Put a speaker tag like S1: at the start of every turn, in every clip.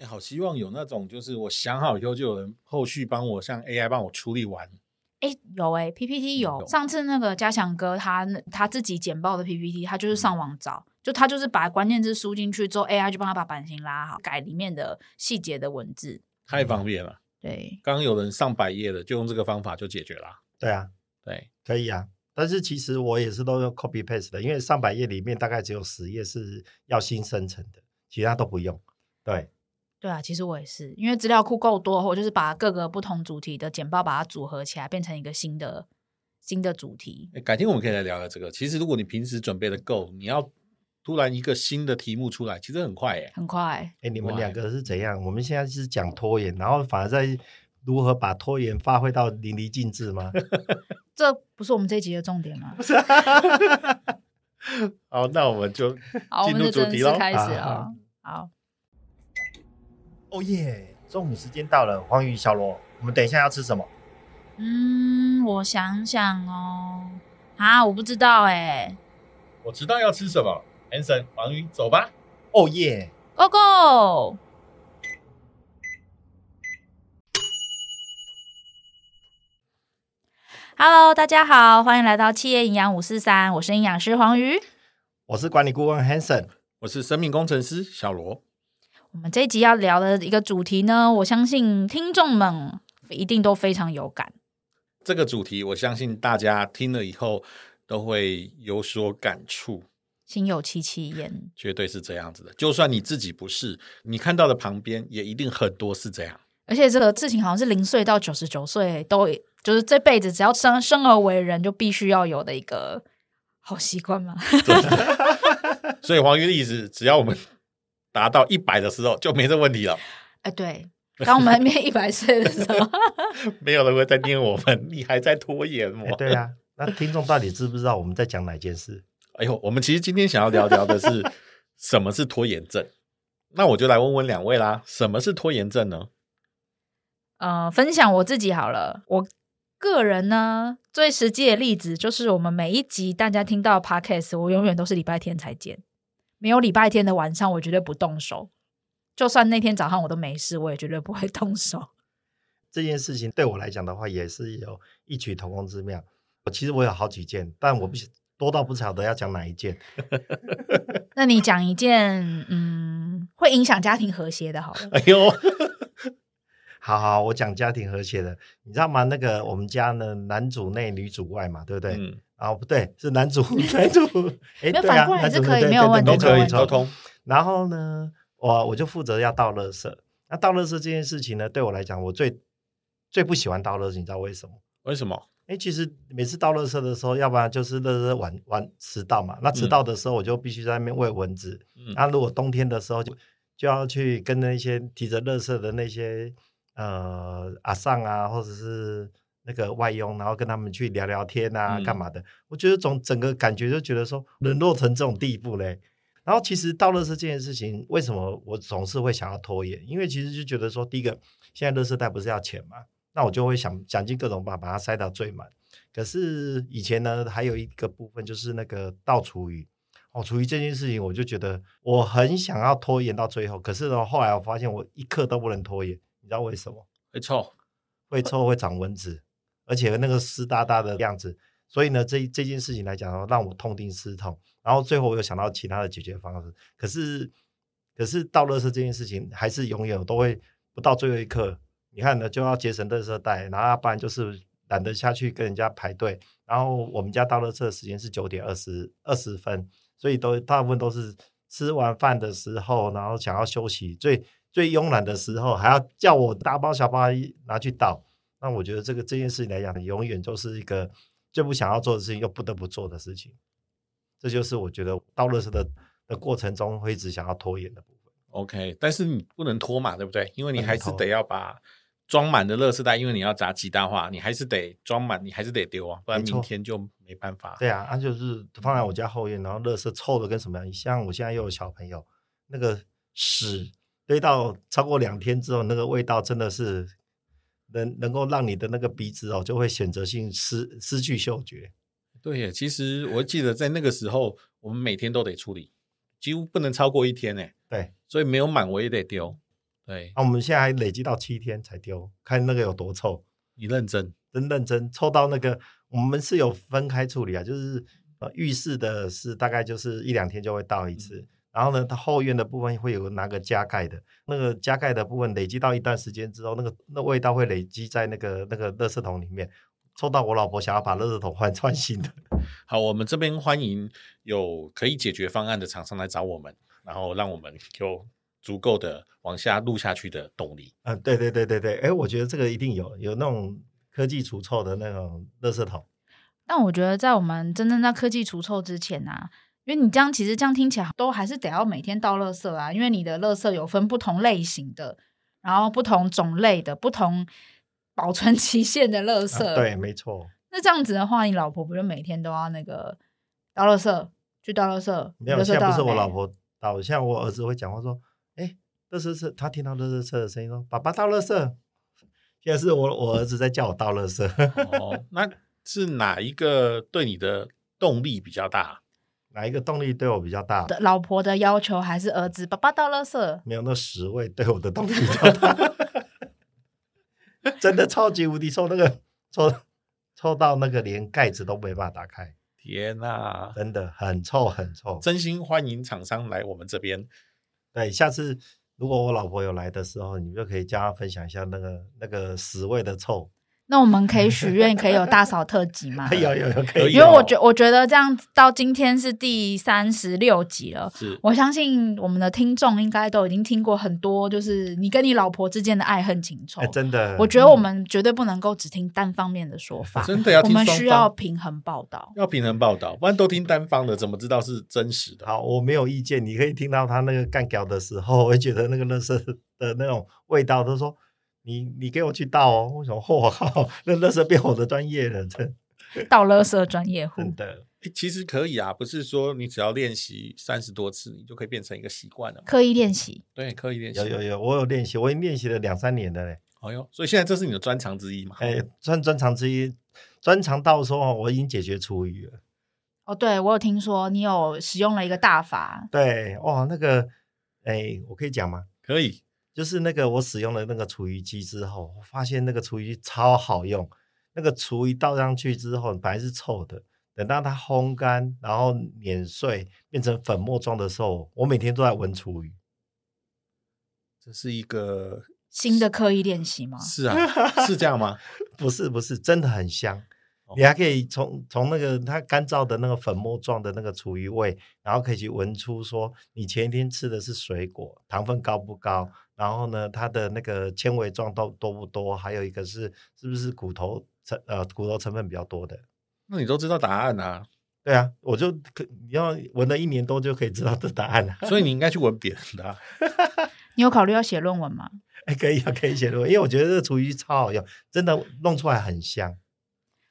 S1: 欸，好希望有那种，就是我想好以后就有人后续帮我像 AI 帮我处理完。
S2: 哎、欸，有哎、欸、，PPT 有。上次那个嘉祥哥他他自己简报的 PPT，他就是上网找，嗯、就他就是把关键字输进去之后，AI 就帮他把版型拉好，改里面的细节的文字，
S1: 太方便了。
S2: 对，
S1: 刚刚有人上百页的，就用这个方法就解决了。
S3: 对啊，
S1: 对，
S3: 可以啊。但是其实我也是都用 copy paste 的，因为上百页里面大概只有十页是要新生成的，其他都不用。对。
S2: 对啊，其实我也是，因为资料库够多，我就是把各个不同主题的简报把它组合起来，变成一个新的新的主题。
S1: 改天我们可以来聊聊这个。其实如果你平时准备的够，你要突然一个新的题目出来，其实很快耶，
S2: 很快。
S3: 哎，你们两个是怎样？我们现在是讲拖延，然后反而在如何把拖延发挥到淋漓尽致吗？
S2: 这不是我们这一集的重点吗？
S1: 好，那我们就进入主题
S2: 喽，开始啊，好。
S3: 哦耶！中午时间到了，黄鱼、小罗，我们等一下要吃什么？
S2: 嗯，我想想哦，啊，我不知道哎。
S1: 我知道要吃什么，Hanson，黄鱼，走吧。
S3: 哦耶
S2: ，Go Go！Hello，大家好，欢迎来到企业营养五四三，我是营养师黄鱼，
S3: 我是管理顾问 Hanson，
S1: 我是生命工程师小罗。
S2: 我们这一集要聊的一个主题呢，我相信听众们一定都非常有感。
S1: 这个主题，我相信大家听了以后都会有所感触，
S2: 心有戚戚焉。
S1: 绝对是这样子的。就算你自己不是，你看到的旁边也一定很多是这样。
S2: 而且这个事情好像是零岁到九十九岁都就是这辈子只要生生而为人就必须要有的一个好习惯嘛。
S1: 所以黄玉的意思，只要我们。达到一百的时候就没这问题了。
S2: 哎，对，当我们还没 一百岁的时候，
S1: 没有人会再念我们，你还在拖延吗？
S3: 对啊，那听众到底知不知道我们在讲哪件事？
S1: 哎呦，我们其实今天想要聊聊的是 什么是拖延症。那我就来问问两位啦，什么是拖延症呢？
S2: 呃，分享我自己好了。我个人呢，最实际的例子就是我们每一集大家听到 Podcast，我永远都是礼拜天才见。没有礼拜天的晚上，我绝对不动手。就算那天早上我都没事，我也绝对不会动手。
S3: 这件事情对我来讲的话，也是有异曲同工之妙。我其实我有好几件，但我不多到不晓得要讲哪一件。
S2: 那你讲一件，嗯，会影响家庭和谐的，好了。
S3: 哎呦，好好，我讲家庭和谐的，你知道吗？那个我们家呢，男主内女主外嘛，对不对？嗯啊，不对，是男主 男主，哎，对啊，
S2: 还是可以，没有问题，
S3: 都可以
S1: 沟通。
S3: 然后呢，我我就负责要倒垃圾。那倒垃圾这件事情呢，对我来讲，我最最不喜欢倒垃圾，你知道为什么？
S1: 为什么？
S3: 哎，其实每次倒垃圾的时候，要不然就是垃圾晚晚迟到嘛。那迟到的时候，我就必须在那边喂蚊子。那如果冬天的时候，就就要去跟那些提着垃圾的那些呃阿尚啊，或者是。那个外佣，然后跟他们去聊聊天啊，干嘛的？嗯、我觉得总整个感觉就觉得说，沦落成这种地步嘞。然后其实倒垃圾这件事情，为什么我总是会想要拖延？因为其实就觉得说，第一个，现在垃圾袋不是要钱嘛，那我就会想想尽各种办法把它塞到最满。可是以前呢，还有一个部分就是那个倒厨余哦，厨余这件事情，我就觉得我很想要拖延到最后。可是呢，后来我发现我一刻都不能拖延，你知道为什么？
S1: 会臭，
S3: 会臭，会长蚊子。而且那个湿哒哒的样子，所以呢，这这件事情来讲的话，让我痛定思痛。然后最后我又想到其他的解决方式。可是，可是倒垃圾这件事情，还是永远都会不到最后一刻。你看呢，就要节省垃圾袋，然后不然就是懒得下去跟人家排队。然后我们家倒垃圾的时间是九点二十二十分，所以都大部分都是吃完饭的时候，然后想要休息最最慵懒的时候，还要叫我大包小包拿去倒。那我觉得这个这件事情来讲，永远就是一个最不想要做的事情，又不得不做的事情。这就是我觉得倒垃圾的的过程中会一直想要拖延的部分。
S1: OK，但是你不能拖嘛，对不对？因为你还是得要把装满的垃圾袋，因为你要砸极大化，你还是得装满，你还是得丢啊，不然明天就没办法。
S3: 对啊，那、啊、就是放在我家后院，然后垃圾臭的跟什么样？像我现在又有小朋友，那个屎堆到超过两天之后，那个味道真的是。能能够让你的那个鼻子哦，就会选择性失失去嗅觉。
S1: 对耶，其实我记得在那个时候，我们每天都得处理，几乎不能超过一天呢。
S3: 对，
S1: 所以没有满我也得丢。对，
S3: 那、啊、我们现在还累积到七天才丢，看那个有多臭。
S1: 你认真，
S3: 真认真，臭到那个我们是有分开处理啊，就是呃浴室的是大概就是一两天就会倒一次，嗯、然后呢，它后院的部分会有拿个加盖的，那个加盖的部分累积到一段时间之后，那个那味道会累积在那个那个垃圾桶里面，臭到我老婆想要把垃圾桶换换新的。
S1: 好，我们这边欢迎有可以解决方案的厂商来找我们，然后让我们有足够的往下录下去的动力。
S3: 嗯，对对对对对，哎，我觉得这个一定有有那种科技除臭的那种垃圾桶。
S2: 但我觉得在我们真正在科技除臭之前啊，因为你这样其实这样听起来都还是得要每天倒垃圾啊，因为你的垃圾有分不同类型的，然后不同种类的，不同保存 期限的垃圾。
S3: 啊，对，没错。
S2: 那这样子的话，你老婆不就每天都要那个倒垃圾，去倒垃圾？
S3: 没有，现在不是我老婆倒，像我儿子会讲话说：“哎，垃圾车，他听到垃圾车的声音说，爸爸倒垃圾。”现在是我我儿子在叫我倒垃圾。
S1: 哦，那是哪一个对你的动力比较大？
S3: 哪一个动力对我比较大？
S2: 老婆的要求还是儿子？爸爸倒垃圾？
S3: 没有，那十位对我的动力比较大。真的超级无敌臭，那个臭。臭到那个连盖子都没办法打开，
S1: 天哪，
S3: 真的很臭很臭。
S1: 真心欢迎厂商来我们这边。
S3: 对，下次如果我老婆有来的时候，你就可以叫她分享一下那个那个十味的臭。
S2: 那我们可以许愿，可以有大扫特辑吗？
S3: 有有有，可以。
S2: 因为我觉我觉得这样到今天是第三十六集了，是我相信我们的听众应该都已经听过很多，就是你跟你老婆之间的爱恨情仇。
S3: 真的，
S2: 我觉得我们绝对不能够只听单方面的说法，
S1: 真的要
S2: 我们需要平衡报道，
S1: 要平衡报道，不然都听单方的，怎么知道是真实的？
S3: 好，我没有意见，你可以听到他那个干屌的时候，我会觉得那个乐色的那种味道，都说。你你给我去倒哦！为什么？我靠，那垃圾变我的专业了，真
S2: 倒垃圾专业户。
S3: 真的，
S1: 其实可以啊，不是说你只要练习三十多次，你就可以变成一个习惯了。
S2: 刻意练习，
S1: 对，刻意练习。
S3: 有有有，我有练习，我已经练习了两三年了嘞。
S1: 哎呦，所以现在这是你的专长之一嘛？
S3: 哎，专专长之一，专长到说我已经解决厨余了。
S2: 哦，对，我有听说你有使用了一个大法。
S3: 对，哇，那个，哎，我可以讲吗？
S1: 可以。
S3: 就是那个我使用了那个厨余机之后，我发现那个厨余机超好用。那个厨余倒上去之后，本来是臭的，等到它烘干，然后碾碎变成粉末状的时候，我每天都在闻厨余。
S1: 这是一个
S2: 新的刻意练习吗？
S1: 是啊，是这样吗？
S3: 不是，不是，真的很香。你还可以从从那个它干燥的那个粉末状的那个厨余味，然后可以去闻出说你前一天吃的是水果，糖分高不高？然后呢，它的那个纤维状都多不多？还有一个是是不是骨头成呃骨头成分比较多的？
S1: 那你都知道答案啊？
S3: 对啊，我就可你要闻了一年多就可以知道这答案了。
S1: 所以你应 该去闻别人的啊。
S2: 你有考虑要写论文吗？
S3: 哎，可以啊，可以写论文，因为我觉得这个厨余超好用，真的弄出来很香。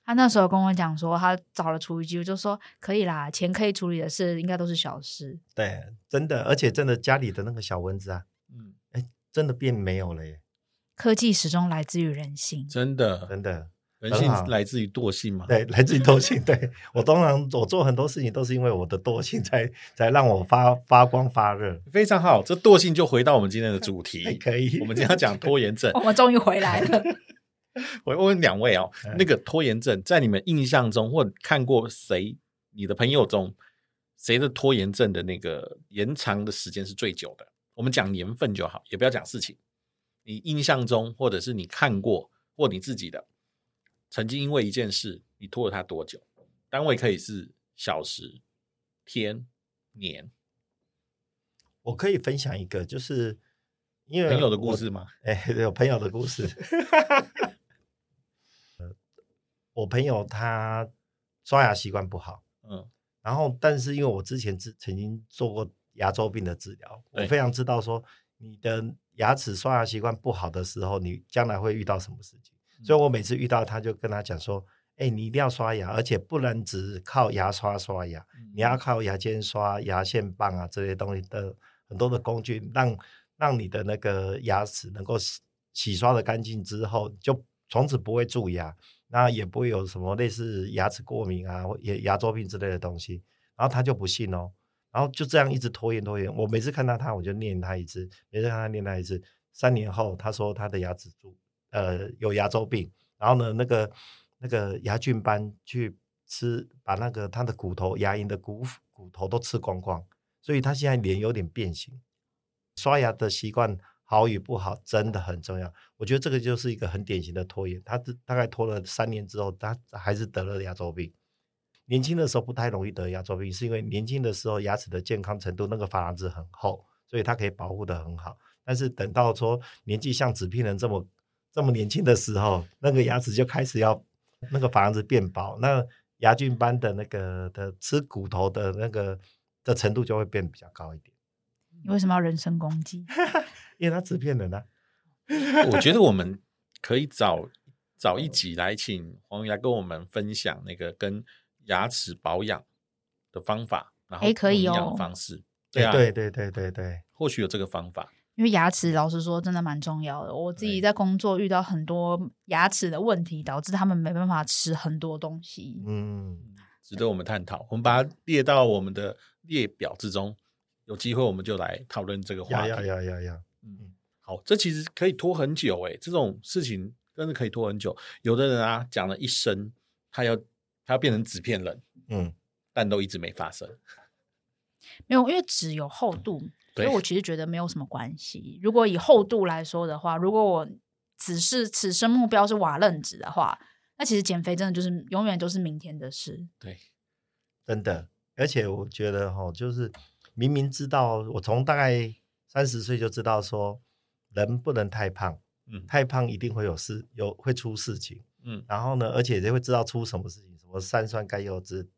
S2: 他那时候跟我讲说，他找了厨余机，我就说可以啦，钱可以处理的事应该都是小事。
S3: 对，真的，而且真的家里的那个小蚊子啊，嗯，哎，真的变没有了耶。
S2: 科技始终来自于人性，
S1: 真的，
S3: 真的，
S1: 人性来自于惰性嘛？
S3: 对，来自于惰性。对，我通常我做很多事情都是因为我的惰性才才让我发发光发热。
S1: 非常好，这惰性就回到我们今天的主题，
S3: 可以。
S1: 我们今天要讲拖延症，
S2: 我们终于回来了。
S1: 我问两位哦，那个拖延症在你们印象中，或看过谁，你的朋友中，谁的拖延症的那个延长的时间是最久的？我们讲年份就好，也不要讲事情。你印象中，或者是你看过，或你自己的，曾经因为一件事，你拖了他多久？单位可以是小时、天、年。
S3: 我可以分享一个，就是因为
S1: 朋友的故事吗？
S3: 哎，有朋友的故事。我朋友他刷牙习惯不好，嗯，然后但是因为我之前曾曾经做过牙周病的治疗，我非常知道说你的牙齿刷牙习惯不好的时候，你将来会遇到什么事情。所以我每次遇到他就跟他讲说，哎，你一定要刷牙，而且不能只靠牙刷刷牙，你要靠牙尖刷、牙线棒啊这些东西的很多的工具，让让你的那个牙齿能够洗洗刷的干净之后，就从此不会蛀牙。那也不会有什么类似牙齿过敏啊、或牙牙周病之类的东西，然后他就不信哦，然后就这样一直拖延拖延。我每次看到他，我就念他一次；每次看他念他一次，三年后，他说他的牙齿蛀，呃，有牙周病，然后呢，那个那个牙菌斑去吃，把那个他的骨头、牙龈的骨骨头都吃光光，所以他现在脸有点变形。刷牙的习惯好与不好真的很重要，我觉得这个就是一个很典型的拖延。他大概拖了三年之后，他还是得了牙周病。年轻的时候不太容易得牙周病，是因为年轻的时候牙齿的健康程度那个珐琅质很厚，所以它可以保护得很好。但是等到说年纪像纸片人这么这么年轻的时候，那个牙齿就开始要那个珐琅质变薄，那牙菌斑的那个的吃骨头的那个的程度就会变比较高一点。
S2: 你为什么要人身攻击？
S3: 因为他纸片人啊。
S1: 我觉得我们可以找找一集来请黄鱼来跟我们分享那个跟牙齿保养的方法，然后营养方式。
S3: 欸、对啊，对对对对对，
S1: 或许有这个方法。
S2: 因为牙齿，老实说，真的蛮重要的。我自己在工作遇到很多牙齿的问题，导致他们没办法吃很多东西。
S3: 嗯，
S1: 值得我们探讨。我们把它列到我们的列表之中，有机会我们就来讨论这个话题。
S3: 呀呀呀呀！
S1: 嗯，好，这其实可以拖很久诶，这种事情真的可以拖很久。有的人啊，讲了一生，他要他要变成纸片人，
S3: 嗯，
S1: 但都一直没发生。
S2: 没有，因为纸有厚度。所以我其实觉得没有什么关系。如果以厚度来说的话，如果我只是此生目标是瓦楞纸的话，那其实减肥真的就是永远都是明天的事。
S1: 对，
S3: 真的。而且我觉得哈，就是明明知道，我从大概三十岁就知道说，人不能太胖，嗯，太胖一定会有事，有会出事情，
S1: 嗯。
S3: 然后呢，而且也会知道出什么事情，什么三酸甘油脂、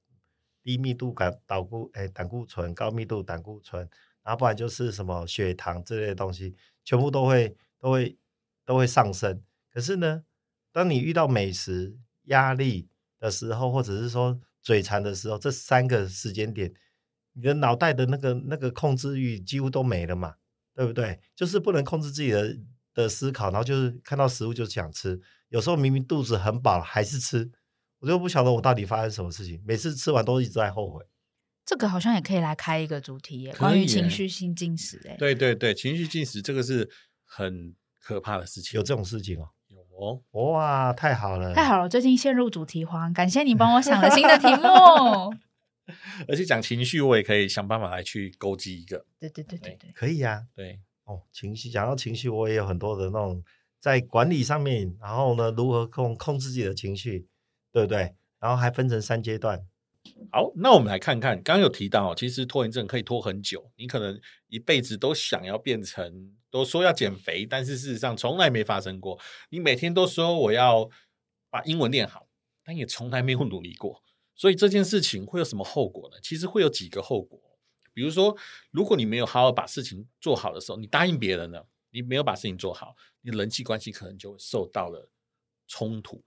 S3: 低密度胆胆固哎胆固醇、高密度胆固醇。然后不然就是什么血糖之类的东西，全部都会都会都会上升。可是呢，当你遇到美食、压力的时候，或者是说嘴馋的时候，这三个时间点，你的脑袋的那个那个控制欲几乎都没了嘛，对不对？就是不能控制自己的的思考，然后就是看到食物就想吃。有时候明明肚子很饱还是吃，我就不晓得我到底发生什么事情。每次吃完都一直在后悔。
S2: 这个好像也可以来开一个主题耶，关于情绪性进食。哎，
S1: 对对对，情绪进食这个是很可怕的事情。
S3: 有这种事情哦？
S1: 有哦。
S3: 哇，太好了，
S2: 太好了！最近陷入主题荒，感谢你帮我想了新的题目。
S1: 而且讲情绪，我也可以想办法来去勾稽一个。
S2: 对对对对对，
S3: 可以呀、啊。
S1: 对
S3: 哦，情绪讲到情绪，我也有很多的那种在管理上面，然后呢，如何控控制自己的情绪，对不对？然后还分成三阶段。
S1: 好，那我们来看看，刚刚有提到，其实拖延症可以拖很久。你可能一辈子都想要变成，都说要减肥，但是事实上从来没发生过。你每天都说我要把英文练好，但也从来没有努力过。所以这件事情会有什么后果呢？其实会有几个后果。比如说，如果你没有好好把事情做好的时候，你答应别人了，你没有把事情做好，你的人际关系可能就受到了冲突。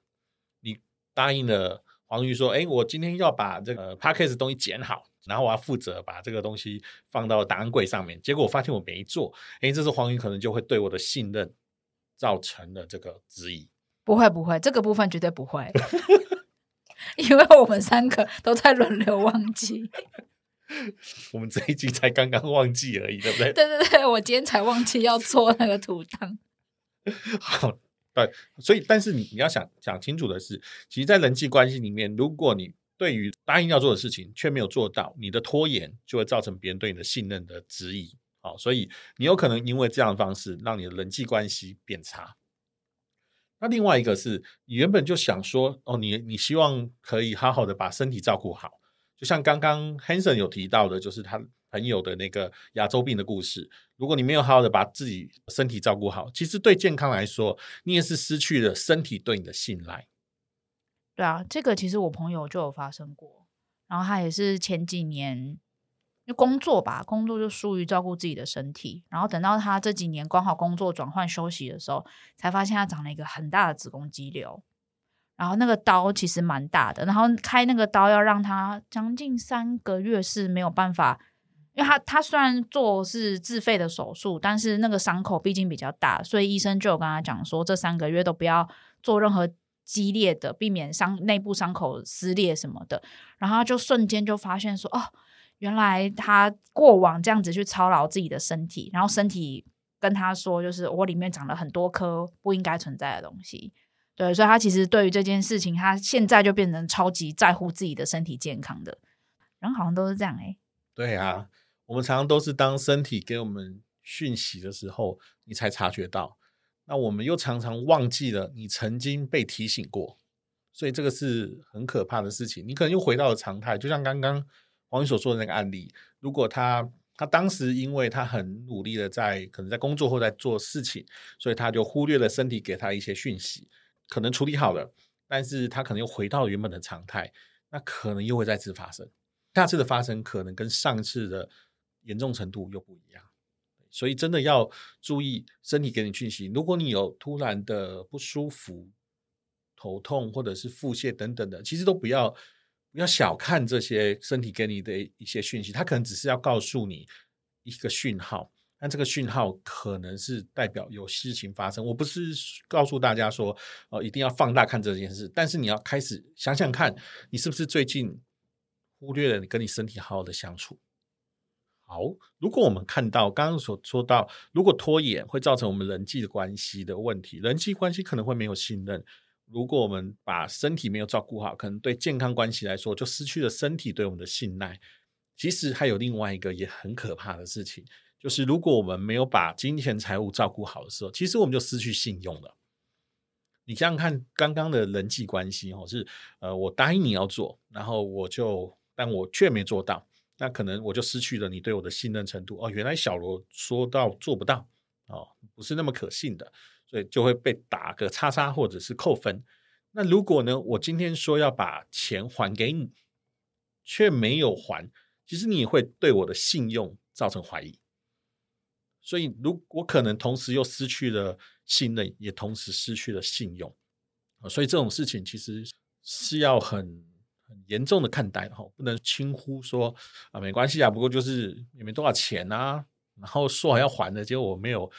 S1: 你答应了。黄瑜说：“哎，我今天要把这个 p a c k a g e 东西剪好，然后我要负责把这个东西放到档案柜上面。结果我发现我没做，哎，这时候黄瑜可能就会对我的信任造成了这个质疑。
S2: 不会，不会，这个部分绝对不会，因为我们三个都在轮流忘记。
S1: 我们这一集才刚刚忘记而已，对不对？
S2: 对对对，我今天才忘记要做那个图档。
S1: 好。”对，所以但是你你要想想清楚的是，其实，在人际关系里面，如果你对于答应要做的事情却没有做到，你的拖延就会造成别人对你的信任的质疑。好，所以你有可能因为这样的方式，让你的人际关系变差。那另外一个是你原本就想说，哦，你你希望可以好好的把身体照顾好，就像刚刚 Hanson 有提到的，就是他。朋友的那个牙周病的故事，如果你没有好好的把自己身体照顾好，其实对健康来说，你也是失去了身体对你的信赖。
S2: 对啊，这个其实我朋友就有发生过，然后他也是前几年因为工作吧，工作就疏于照顾自己的身体，然后等到他这几年刚好工作转换休息的时候，才发现他长了一个很大的子宫肌瘤，然后那个刀其实蛮大的，然后开那个刀要让他将近三个月是没有办法。因为他他虽然做是自费的手术，但是那个伤口毕竟比较大，所以医生就有跟他讲说，这三个月都不要做任何激烈的，避免伤内部伤口撕裂什么的。然后他就瞬间就发现说，哦，原来他过往这样子去操劳自己的身体，然后身体跟他说，就是我里面长了很多颗不应该存在的东西。对，所以他其实对于这件事情，他现在就变成超级在乎自己的身体健康的人，好像都是这样哎、
S1: 对啊，我们常常都是当身体给我们讯息的时候，你才察觉到。那我们又常常忘记了你曾经被提醒过，所以这个是很可怕的事情。你可能又回到了常态，就像刚刚黄鱼所说的那个案例，如果他他当时因为他很努力的在可能在工作或在做事情，所以他就忽略了身体给他一些讯息。可能处理好了，但是他可能又回到原本的常态，那可能又会再次发生。下次的发生可能跟上次的严重程度又不一样，所以真的要注意身体给你讯息。如果你有突然的不舒服、头痛或者是腹泻等等的，其实都不要不要小看这些身体给你的一些讯息，它可能只是要告诉你一个讯号。但这个讯号可能是代表有事情发生。我不是告诉大家说，呃，一定要放大看这件事，但是你要开始想想看，你是不是最近忽略了你跟你身体好好的相处。好，如果我们看到刚刚所说到，如果拖延会造成我们人际的关系的问题，人际关系可能会没有信任。如果我们把身体没有照顾好，可能对健康关系来说就失去了身体对我们的信赖。其实还有另外一个也很可怕的事情。就是如果我们没有把金钱财务照顾好的时候，其实我们就失去信用了。你想想看，刚刚的人际关系哦，是呃，我答应你要做，然后我就，但我却没做到，那可能我就失去了你对我的信任程度哦。原来小罗说到做不到哦，不是那么可信的，所以就会被打个叉叉或者是扣分。那如果呢，我今天说要把钱还给你，却没有还，其实你会对我的信用造成怀疑。所以，如果可能同时又失去了信任，也同时失去了信用，所以这种事情其实是要很很严重的看待哈，不能轻忽说啊，没关系啊，不过就是也没多少钱啊，然后说好要还的，结果我没有，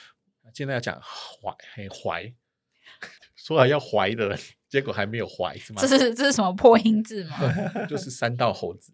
S1: 现在要讲怀很怀，说好要怀的，结果还没有怀，是吗？
S2: 这是这是什么破音字吗？
S1: 就是三道猴子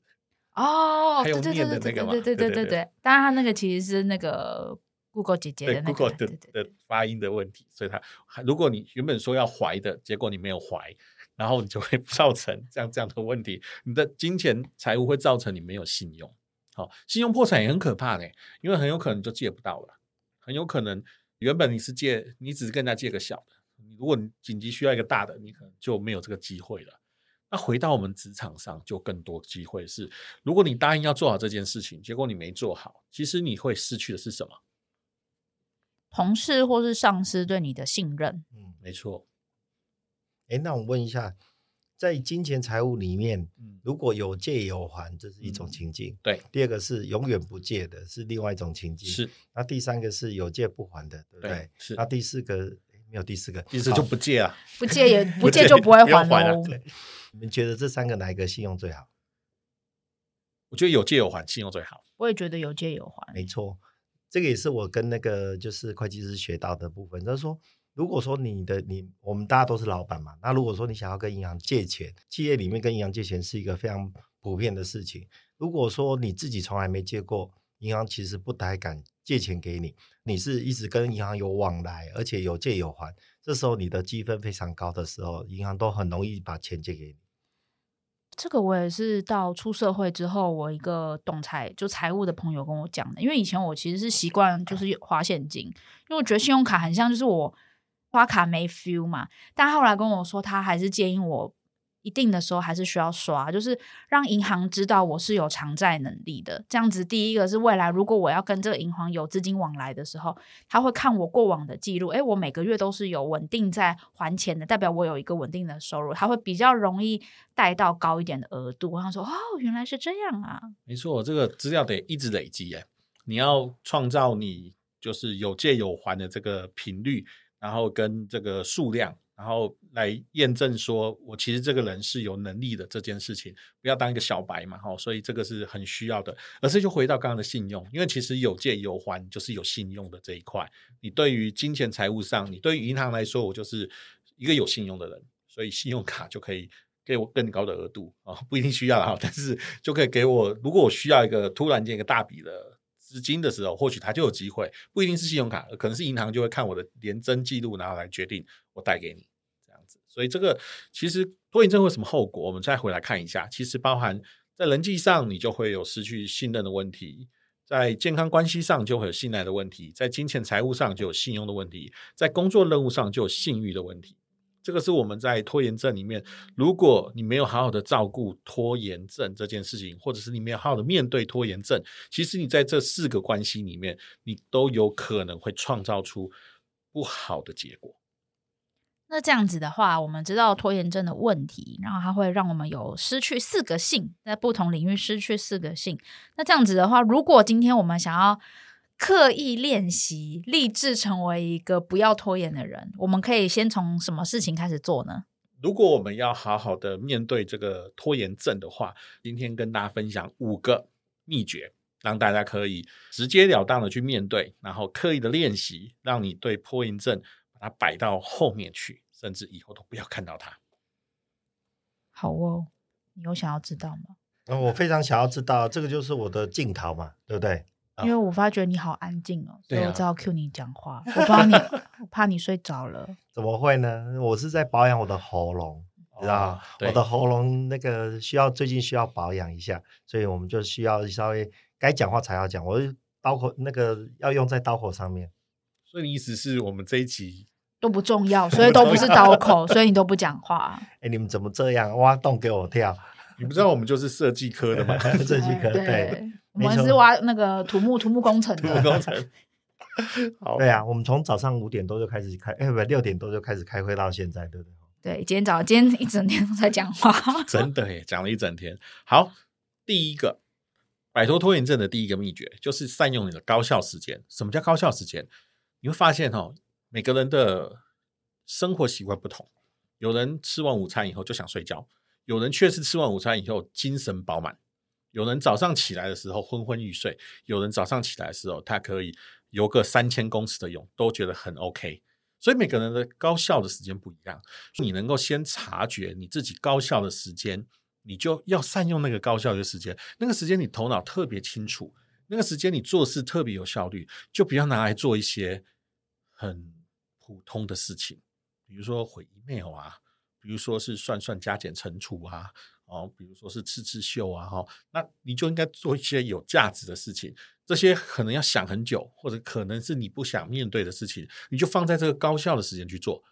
S2: 哦，
S1: 还有念的那个嘛，
S2: 对对对对对，当然他那个其实是那个。Google 姐姐的那个
S1: 对 Google 的的发音的问题，所以他如果你原本说要怀的，结果你没有怀，然后你就会 造成这样这样的问题，你的金钱财务会造成你没有信用，好，信用破产也很可怕的，因为很有可能就借不到了，很有可能原本你是借，你只是跟人家借个小的，如果你紧急需要一个大的，你可能就没有这个机会了。那回到我们职场上，就更多机会是，如果你答应要做好这件事情，结果你没做好，其实你会失去的是什么？
S2: 同事或是上司对你的信任，
S1: 嗯，没错。
S3: 哎，那我问一下，在金钱财务里面，嗯，如果有借有还，这是一种情境，
S1: 嗯，对。
S3: 第二个是永远不借的，是另外一种情境，
S1: 是。
S3: 那第三个是有借不还的，对不对？
S1: 对，是。
S3: 那第四个没有第四个，
S1: 第四就不借啊，
S2: 不借也 不借就不会还了。
S3: 对，你们觉得这三个哪一个信用最好？
S1: 我觉得有借有还，信用最好。
S2: 我也觉得有借有还，
S3: 没错。这个也是我跟那个就是会计师学到的部分，就是说，如果说你的你我们大家都是老板嘛，那如果说你想要跟银行借钱，企业里面跟银行借钱是一个非常普遍的事情。如果说你自己从来没借过，银行其实不太敢借钱给你。你是一直跟银行有往来，而且有借有还，这时候你的积分非常高的时候，银行都很容易把钱借给你。
S2: 这个我也是到出社会之后，我一个懂财就财务的朋友跟我讲的。因为以前我其实是习惯就是花现金，因为我觉得信用卡很像就是我花卡没 feel 嘛。但后来跟我说，他还是建议我。一定的时候还是需要刷，就是让银行知道我是有偿债能力的。这样子，第一个是未来如果我要跟这个银行有资金往来的时候，他会看我过往的记录，诶，我每个月都是有稳定在还钱的，代表我有一个稳定的收入，他会比较容易贷到高一点的额度。他说：“哦，原来是这样啊。”
S1: 没错，这个资料得一直累积耶，你要创造你就是有借有还的这个频率，然后跟这个数量。然后来验证说，我其实这个人是有能力的这件事情，不要当一个小白嘛，哈，所以这个是很需要的。而是就回到刚刚的信用，因为其实有借有还就是有信用的这一块。你对于金钱财务上，你对于银行来说，我就是一个有信用的人，所以信用卡就可以给我更高的额度啊，不一定需要哈，但是就可以给我，如果我需要一个突然间一个大笔的资金的时候，或许他就有机会，不一定是信用卡，可能是银行就会看我的连征记录，然后来决定我贷给你这样子。所以这个其实拖延症会有什么后果？我们再回来看一下，其实包含在人际上，你就会有失去信任的问题。在健康关系上就会有信赖的问题，在金钱财务上就有信用的问题，在工作任务上就有信誉的问题。这个是我们在拖延症里面，如果你没有好好的照顾拖延症这件事情，或者是你没有好好的面对拖延症，其实你在这四个关系里面，你都有可能会创造出不好的结果。
S2: 那这样子的话，我们知道拖延症的问题，然后它会让我们有失去四个性，在不同领域失去四个性。那这样子的话，如果今天我们想要刻意练习，立志成为一个不要拖延的人，我们可以先从什么事情开始做呢？
S1: 如果我们要好好的面对这个拖延症的话，今天跟大家分享五个秘诀，让大家可以直截了当的去面对，然后刻意的练习，让你对拖延症。把它摆到后面去，甚至以后都不要看到它。
S2: 好哦，你有想要知道吗？
S3: 嗯，我非常想要知道，这个就是我的镜头嘛，对不对？
S2: 因为我发觉你好安静哦，所以我只好 cue 你讲话。我怕你，我怕你睡着了。
S3: 怎么会呢？我是在保养我的喉咙，知道吗？我的喉咙那个需要最近需要保养一下，所以我们就需要稍微该讲话才要讲。我刀口那个要用在刀口上面。
S1: 所以你意思是我们这一集？
S2: 都不重要，所以都不是刀口，所以你都不讲话。
S3: 哎、欸，你们怎么这样挖洞给我跳？
S1: 你不知道我们就是设计科的吗？
S3: 设计科 对，
S2: 对我们是挖那个土木土木工程的。
S1: 土木工程。好，
S3: 对啊，我们从早上五点多就开始开，哎、欸，不，六点多就开始开会到现在，对不对？
S2: 对，今天早今天一整天都在讲话，
S1: 真的耶，讲了一整天。好，第一个摆脱拖延症的第一个秘诀就是善用你的高效时间。什么叫高效时间？你会发现哦。每个人的生活习惯不同，有人吃完午餐以后就想睡觉，有人却是吃完午餐以后精神饱满，有人早上起来的时候昏昏欲睡，有人早上起来的时候他可以游个三千公尺的泳，都觉得很 OK。所以每个人的高效的时间不一样，你能够先察觉你自己高效的时间，你就要善用那个高效的时间，那个时间你头脑特别清楚，那个时间你做事特别有效率，就不要拿来做一些很。普通的事情，比如说回 email 啊，比如说是算算加减乘除啊，哦，比如说是刺刺绣啊，哈，那你就应该做一些有价值的事情。这些可能要想很久，或者可能是你不想面对的事情，你就放在这个高效的时间去做。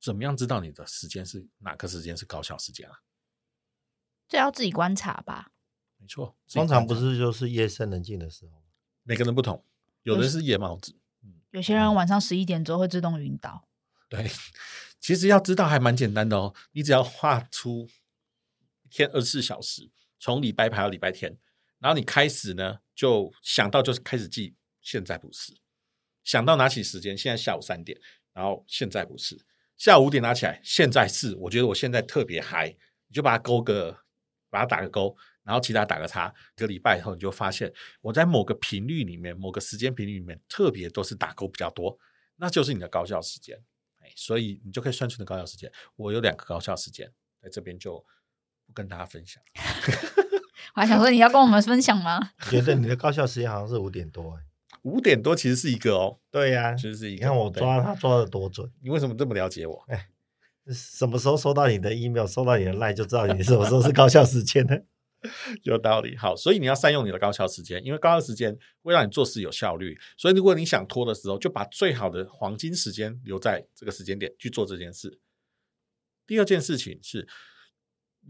S1: 怎么样知道你的时间是哪个时间是高效时间啊？
S2: 这要自己观察吧。
S1: 没错，
S3: 通常不是就是夜深人静的时候，
S1: 每个人不同，有的是夜猫子。
S2: 有些人晚上十一点之后会自动晕倒。
S1: 对，其实要知道还蛮简单的哦。你只要画出一天二十四小时，从礼拜排到礼拜天，然后你开始呢，就想到就是开始记。现在不是，想到拿起时间，现在下午三点，然后现在不是，下午五点拿起来，现在是。我觉得我现在特别嗨，你就把它勾个，把它打个勾。然后其他打个叉，一个礼拜以后你就发现我在某个频率里面、某个时间频率里面特别都是打勾比较多，那就是你的高效时间。哎，所以你就可以算出你的高效时间。我有两个高效时间，在这边就不跟大家分享。
S2: 我还想说你要跟我们分享吗？
S3: 觉得你的高效时间好像是五点多哎，
S1: 五点多其实是一个哦。
S3: 对呀、啊，
S1: 其实是一个。
S3: 你看我抓他抓的多准，
S1: 你为什么这么了解我？
S3: 哎，什么时候收到你的 email，收到你的 line 就知道你什么时候是高效时间呢？有道理，好，所以你要善用你的高效时间，因为高效时间会让你做事有效率。所以如果你想拖的时候，就把最好的黄金时间留在这个时间点去做这件事。第二件事情是，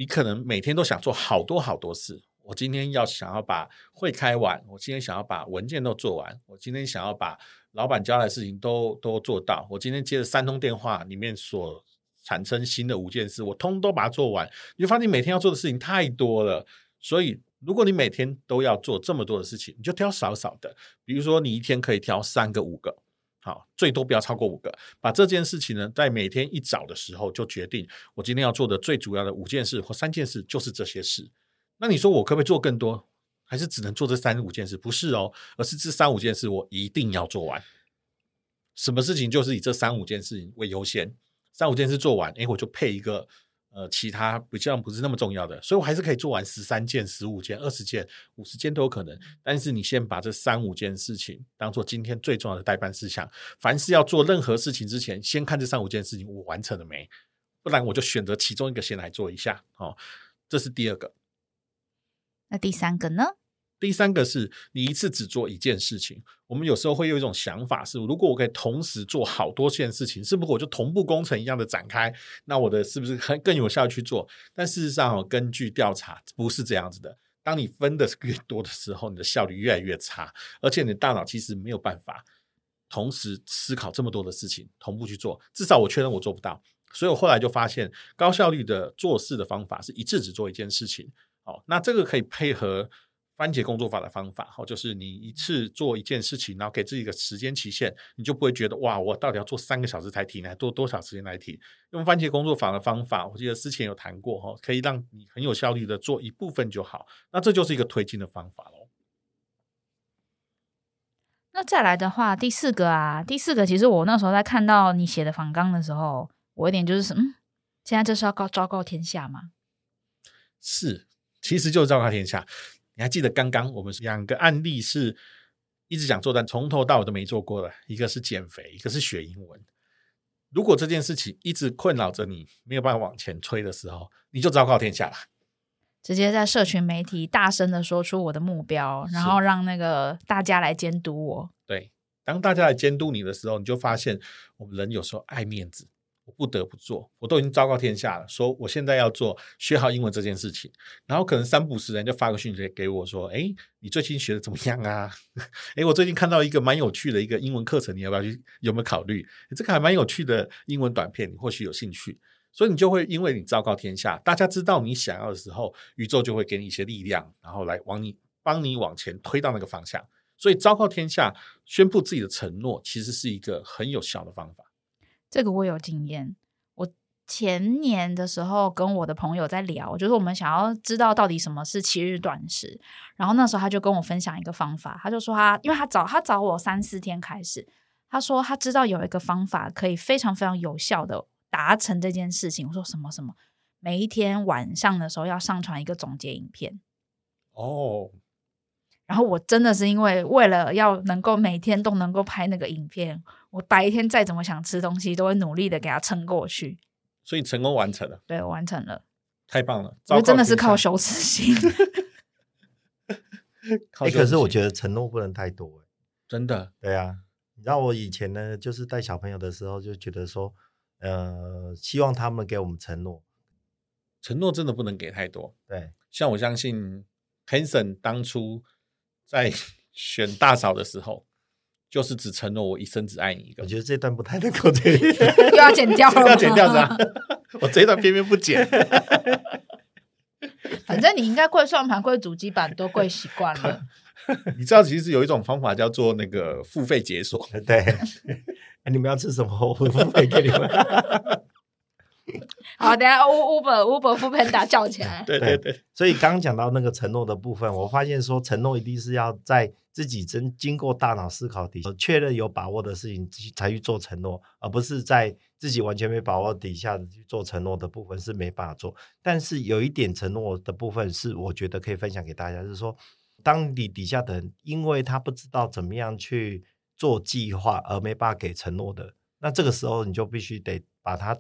S3: 你可能每天都想做好多好多事。我今天要想要把会开完，我今天想要把文件都做完，我今天想要把老板交代的事情都都做到。我今天接了三通电话，里面所产生新的五件事，我通通都把它做完。你就发现每天要做的事情太多了，所以如果你每天都要做这么多的事情，你就挑少少的。比如说，你一天可以挑三个、五个，好，最多不要超过五个。把这件事情呢，在每天一早的时候就决定，我今天要做的最主要的五件事或三件事就是这些事。那你说我可不可以做更多？还是只能做这三五件事？不是哦，而是这三五件事我一定要做完。什么事情就是以这三五件事情为优先。三五件事做完，哎，我就配一个
S1: 呃，其他不像不是那么重要的，所以我还是可以做完十三件、十五件、二十件、五十件都有可能。但是你先把这三五件事情当做今天最重要的待办事项。凡是要做任何事情之前，先看这三五件事情我完成了没，不然我就选择其中一个先来做一下。哦，这是第二个。
S2: 那第三个呢？
S1: 第三个是你一次只做一件事情。我们有时候会有一种想法是，如果我可以同时做好多件事情，是不是我就同步工程一样的展开？那我的是不是很更有效去做？但事实上，根据调查，不是这样子的。当你分的越多的时候，你的效率越来越差，而且你的大脑其实没有办法同时思考这么多的事情，同步去做。至少我确认我做不到。所以我后来就发现，高效率的做事的方法是一次只做一件事情。好，那这个可以配合。番茄工作法的方法，哈，就是你一次做一件事情，然后给自己一个时间期限，你就不会觉得哇，我到底要做三个小时才停，还，多多少时间来停？用番茄工作法的方法，我记得之前有谈过哈，可以让你很有效率的做一部分就好。那这就是一个推进的方法喽。
S2: 那再来的话，第四个啊，第四个其实我那时候在看到你写的访纲的时候，我一点就是嗯，现在这是要告昭告天下吗？
S1: 是，其实就是昭告天下。你还记得刚刚我们两个案例是一直想做，但从头到尾都没做过的，一个是减肥，一个是学英文。如果这件事情一直困扰着你，没有办法往前推的时候，你就昭告天下了。
S2: 直接在社群媒体大声的说出我的目标，然后让那个大家来监督我。
S1: 对，当大家来监督你的时候，你就发现我们人有时候爱面子。不得不做，我都已经昭告天下了，说我现在要做学好英文这件事情，然后可能三不五时人就发个讯息给我说：“哎，你最近学的怎么样啊？哎，我最近看到一个蛮有趣的一个英文课程，你要不要去？有没有考虑？这个还蛮有趣的英文短片，你或许有兴趣。所以你就会因为你昭告天下，大家知道你想要的时候，宇宙就会给你一些力量，然后来往你帮你往前推到那个方向。所以昭告天下，宣布自己的承诺，其实是一个很有效的方法。”
S2: 这个我有经验。我前年的时候跟我的朋友在聊，就是我们想要知道到底什么是七日断食。然后那时候他就跟我分享一个方法，他就说他，因为他找他找我三四天开始，他说他知道有一个方法可以非常非常有效的达成这件事情。我说什么什么？每一天晚上的时候要上传一个总结影片。
S1: 哦。
S2: 然后我真的是因为为了要能够每天都能够拍那个影片，我白天再怎么想吃东西，都会努力的给它撑过去。
S1: 所以成功完成了，
S2: 对，我完成了，
S1: 太棒了！
S2: 我真的是靠羞耻心。
S3: 哎、欸，可是我觉得承诺不能太多，
S1: 真的。
S3: 对啊，你知道我以前呢，就是带小朋友的时候，就觉得说，呃，希望他们给我们承诺，
S1: 承诺真的不能给太多。
S3: 对，
S1: 像我相信 Hanson 当初。在选大嫂的时候，就是只承诺我一生只爱你一个。
S3: 我觉得这段不太能够这
S2: 又要剪掉了，
S1: 要剪掉是吧？我这一段偏偏不剪。
S2: 反正你应该跪算盘、跪主机板都跪习惯了。
S1: 你知道，其实有一种方法叫做那个付费解锁。
S3: 对，你们要吃什么？我会付费给你们。
S2: 好，等下 Uber Uber foodpanda 叫起来。
S1: 对对对，
S3: 所以刚刚讲到那个承诺的部分，我发现说承诺一定是要在自己真经过大脑思考底下确认有把握的事情才去做承诺，而不是在自己完全没把握底下去做承诺的部分是没办法做。但是有一点承诺的部分是我觉得可以分享给大家，就是说，当你底下的人因为他不知道怎么样去做计划而没办法给承诺的，那这个时候你就必须得把他。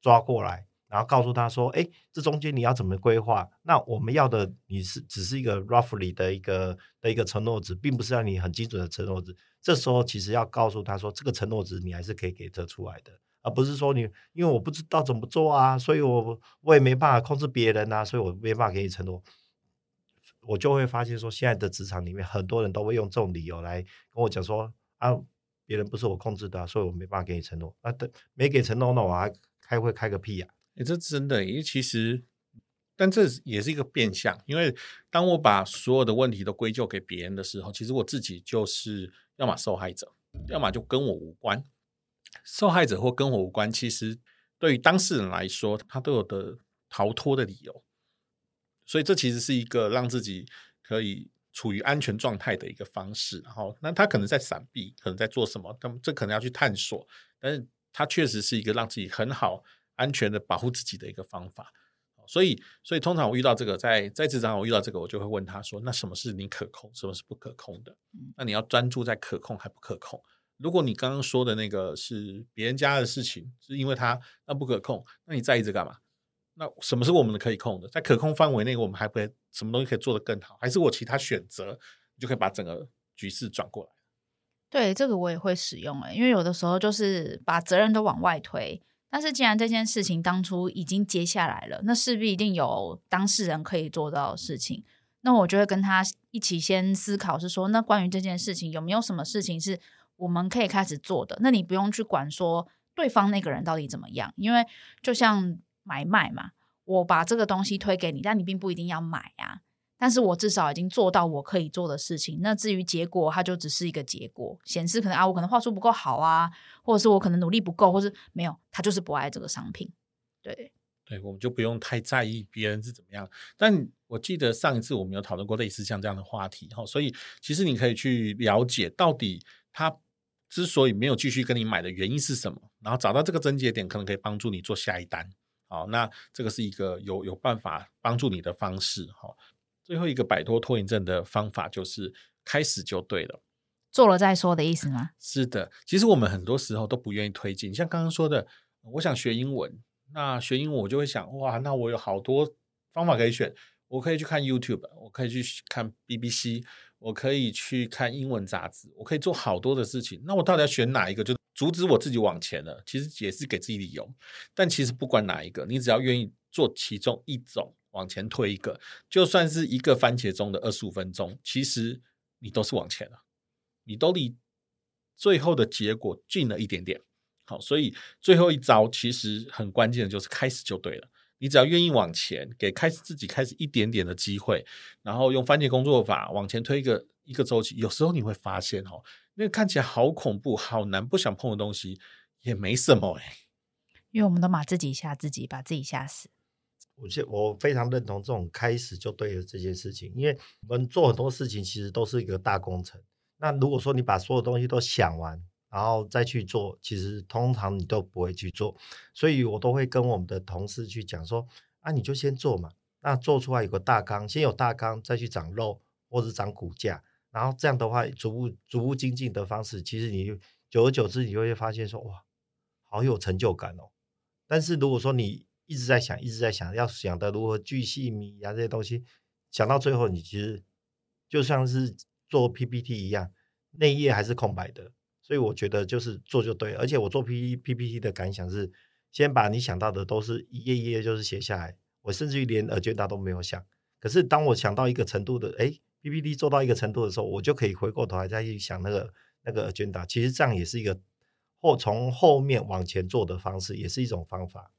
S3: 抓过来，然后告诉他说：“哎，这中间你要怎么规划？那我们要的你是只是一个 roughly 的一个的一个承诺值，并不是让你很精准的承诺值。这时候其实要告诉他说，这个承诺值你还是可以给得出来的，而不是说你因为我不知道怎么做啊，所以我我也没办法控制别人啊，所以我没办法给你承诺。我就会发现说，现在的职场里面很多人都会用这种理由来跟我讲说啊，别人不是我控制的，所以我没办法给你承诺。那等没给承诺，那我还。”开会开个屁呀！
S1: 哎，这真的，因为其实，但这也是一个变相。因为当我把所有的问题都归咎给别人的时候，其实我自己就是要么受害者，要么就跟我无关。受害者或跟我无关，其实对于当事人来说，他都有的逃脱的理由。所以这其实是一个让自己可以处于安全状态的一个方式。然后，那他可能在闪避，可能在做什么？他们这可能要去探索，但是。它确实是一个让自己很好安全的保护自己的一个方法。所以，所以通常我遇到这个，在在职场我遇到这个，我就会问他说：“那什么是你可控，什么是不可控的？那你要专注在可控还不可控？如果你刚刚说的那个是别人家的事情，是因为他那不可控，那你在意这干嘛？那什么是我们的可以控的？在可控范围内，我们还会什么东西可以做得更好？还是我其他选择，你就可以把整个局势转过来？”
S2: 对，这个我也会使用诶，因为有的时候就是把责任都往外推。但是，既然这件事情当初已经接下来了，那势必一定有当事人可以做到的事情。那我就会跟他一起先思考，是说，那关于这件事情有没有什么事情是我们可以开始做的？那你不用去管说对方那个人到底怎么样，因为就像买卖嘛，我把这个东西推给你，但你并不一定要买啊。但是我至少已经做到我可以做的事情。那至于结果，它就只是一个结果，显示可能啊，我可能话术不够好啊，或者是我可能努力不够，或是没有，他就是不爱这个商品。对，
S1: 对，我们就不用太在意别人是怎么样。但我记得上一次我们有讨论过类似像这样的话题哈，所以其实你可以去了解到底他之所以没有继续跟你买的原因是什么，然后找到这个症结点，可能可以帮助你做下一单。好，那这个是一个有有办法帮助你的方式哈。最后一个摆脱拖延症的方法就是开始就对了，
S2: 做了再说的意思吗？
S1: 是的，其实我们很多时候都不愿意推进。像刚刚说的，我想学英文，那学英文我就会想，哇，那我有好多方法可以选，我可以去看 YouTube，我可以去看 BBC，我可以去看英文杂志，我可以做好多的事情。那我到底要选哪一个，就阻止我自己往前了？其实也是给自己理由。但其实不管哪一个，你只要愿意做其中一种。往前推一个，就算是一个番茄钟的二十五分钟，其实你都是往前了，你都离最后的结果近了一点点。好，所以最后一招其实很关键的就是开始就对了。你只要愿意往前，给开始自己开始一点点的机会，然后用番茄工作法往前推一个一个周期，有时候你会发现哦，那个看起来好恐怖、好难、不想碰的东西也没什么哎，
S2: 因为我们都把自己吓自己，把自己吓死。
S3: 我现我非常认同这种开始就对了这件事情，因为我们做很多事情其实都是一个大工程。那如果说你把所有东西都想完，然后再去做，其实通常你都不会去做。所以我都会跟我们的同事去讲说：啊，你就先做嘛。那做出来有个大纲，先有大纲，再去长肉或者长骨架，然后这样的话逐步逐步精进的方式，其实你久而久之你就会发现说：哇，好有成就感哦。但是如果说你一直在想，一直在想，要想的如何巨细靡遗啊，这些东西想到最后，你其实就像是做 PPT 一样，那一页还是空白的。所以我觉得就是做就对。而且我做 P PPT 的感想是，先把你想到的都是一页一页就是写下来。我甚至于连 agenda 都没有想。可是当我想到一个程度的，哎，PPT 做到一个程度的时候，我就可以回过头来再去想那个那个 agenda。其实这样也是一个后从后面往前做的方式，也是一种方法。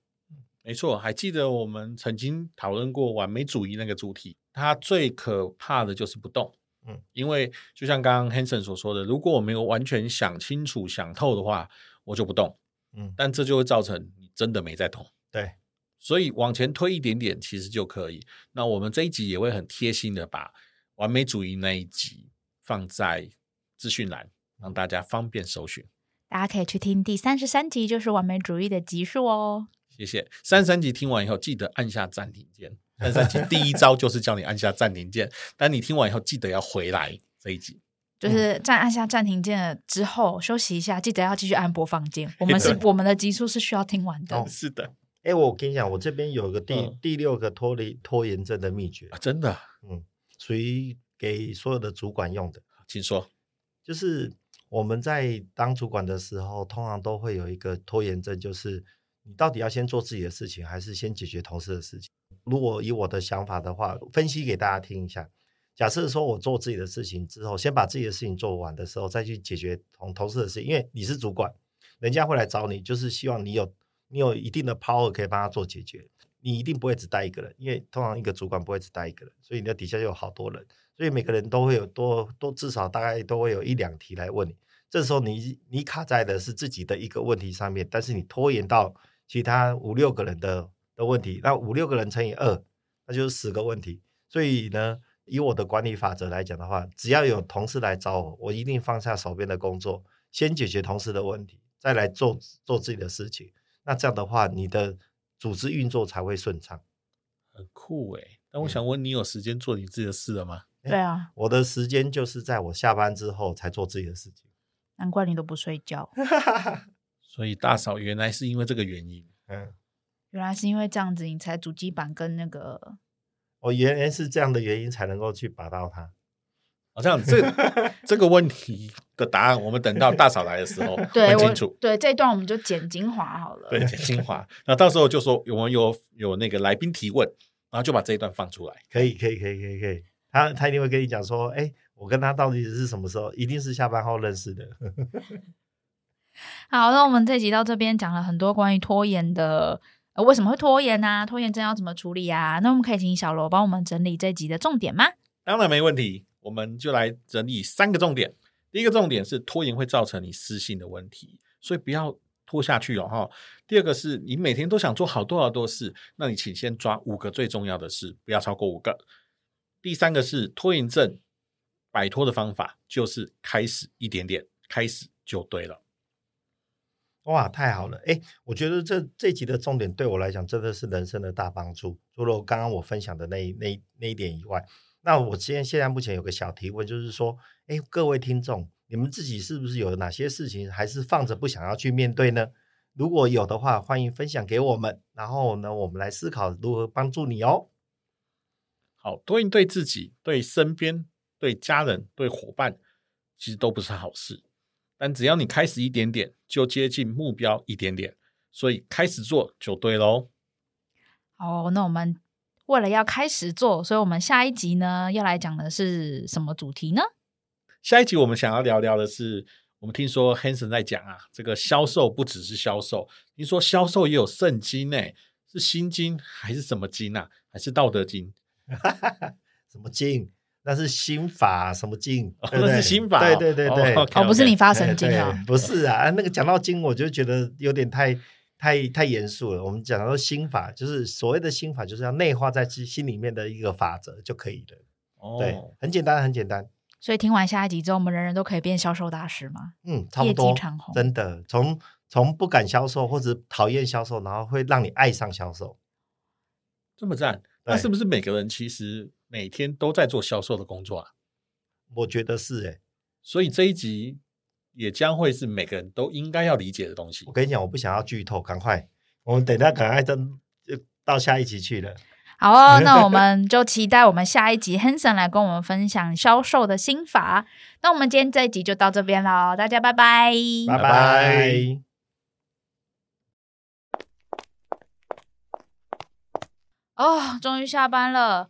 S1: 没错，还记得我们曾经讨论过完美主义那个主题，它最可怕的就是不动。嗯，因为就像刚刚 Hanson 所说的，如果我没有完全想清楚、想透的话，我就不动。嗯，但这就会造成你真的没在动。
S3: 对，
S1: 所以往前推一点点其实就可以。那我们这一集也会很贴心的把完美主义那一集放在资讯栏，让大家方便搜寻。
S2: 大家可以去听第三十三集，就是完美主义的集数哦。
S1: 谢谢。三十三集听完以后，记得按下暂停键。三十三集第一招就是叫你按下暂停键，但你听完以后记得要回来这一集。
S2: 就是在按下暂停键了之后休息一下，记得要继续按播放键。我们是我们的集数是需要听完的。
S1: 哦、是的。
S3: 哎，我跟你讲，我这边有个第、嗯、第六个脱离拖延症的秘诀、
S1: 啊，真的，
S3: 嗯，属于给所有的主管用的，
S1: 请说。
S3: 就是我们在当主管的时候，通常都会有一个拖延症，就是。你到底要先做自己的事情，还是先解决同事的事情？如果以我的想法的话，分析给大家听一下。假设说我做自己的事情之后，先把自己的事情做完的时候，再去解决同同事的事情。因为你是主管，人家会来找你，就是希望你有你有一定的 power 可以帮他做解决。你一定不会只带一个人，因为通常一个主管不会只带一个人，所以你的底下就有好多人，所以每个人都会有多多至少大概都会有一两题来问你。这时候你你卡在的是自己的一个问题上面，但是你拖延到。其他五六个人的的问题，那五六个人乘以二，那就是十个问题。所以呢，以我的管理法则来讲的话，只要有同事来找我，我一定放下手边的工作，先解决同事的问题，再来做做自己的事情。那这样的话，你的组织运作才会顺畅。
S1: 很酷诶。但我想问，你有时间做你自己的事了吗？
S2: 对啊，
S3: 我的时间就是在我下班之后才做自己的事情。
S2: 难怪你都不睡觉。
S1: 所以大嫂原来是因为这个原因。
S3: 嗯，
S2: 原来是因为这样子，你才主机板跟那个。
S3: 哦原来是这样的原因才能够去拔到它。
S1: 好像这 这个问题的答案，我们等到大嫂来的时候
S2: 对
S1: 很清楚。
S2: 对，这一段我们就剪精华好了。
S1: 对，剪精华。那到时候就说我们有有那个来宾提问，然后就把这一段放出来。
S3: 可以，可以，可以，可以，可以。他他一定会跟你讲说，哎，我跟他到底是什么时候？一定是下班后认识的。
S2: 好，那我们这集到这边讲了很多关于拖延的，呃，为什么会拖延啊？拖延症要怎么处理啊？那我们可以请小罗帮我们整理这集的重点吗？
S1: 当然没问题，我们就来整理三个重点。第一个重点是拖延会造成你失信的问题，所以不要拖下去哦哈。第二个是你每天都想做好多好多事，那你请先抓五个最重要的事，不要超过五个。第三个是拖延症摆脱的方法，就是开始一点点，开始就对了。
S3: 哇，太好了！哎，我觉得这这集的重点对我来讲真的是人生的大帮助。除了刚刚我分享的那那那一点以外，那我现在现在目前有个小提问，就是说，哎，各位听众，你们自己是不是有哪些事情还是放着不想要去面对呢？如果有的话，欢迎分享给我们，然后呢，我们来思考如何帮助你哦。
S1: 好，多应对自己、对身边、对家人、对伙伴，其实都不是好事。但只要你开始一点点，就接近目标一点点，所以开始做就对喽。
S2: 好，那我们为了要开始做，所以我们下一集呢要来讲的是什么主题呢？
S1: 下一集我们想要聊聊的是，我们听说 Hanson 在讲啊，这个销售不只是销售，听说销售也有圣经呢，是心经还是什么经啊？还是道德经？
S3: 哈哈哈，什么经？那是心法，什么经？
S1: 哦、那是心法，
S3: 对对对对，
S2: 哦，不是你发神经啊、哦？
S3: 不是啊，那个讲到经，我就觉得有点太太太严肃了。我们讲到心法，就是所谓的心法，就是要内化在心心里面的一个法则就可以了。哦，对，很简单，很简单。
S2: 所以听完下一集之后，我们人人都可以变销售大师吗？
S3: 嗯，差不多。真的，从从不敢销售或者讨厌销售，然后会让你爱上销售，
S1: 这么赞。那是不是每个人其实每天都在做销售的工作啊？
S3: 我觉得是诶，
S1: 所以这一集也将会是每个人都应该要理解的东西。
S3: 我跟你讲，我不想要剧透，赶快，我们等下赶快登到下一集去了。
S2: 好哦，那我 们就期待我们下一集 Hanson 来跟我们分享销售的心法。那我们今天这一集就到这边喽，大家拜拜，
S3: 拜拜。
S2: 哦，终于下班了！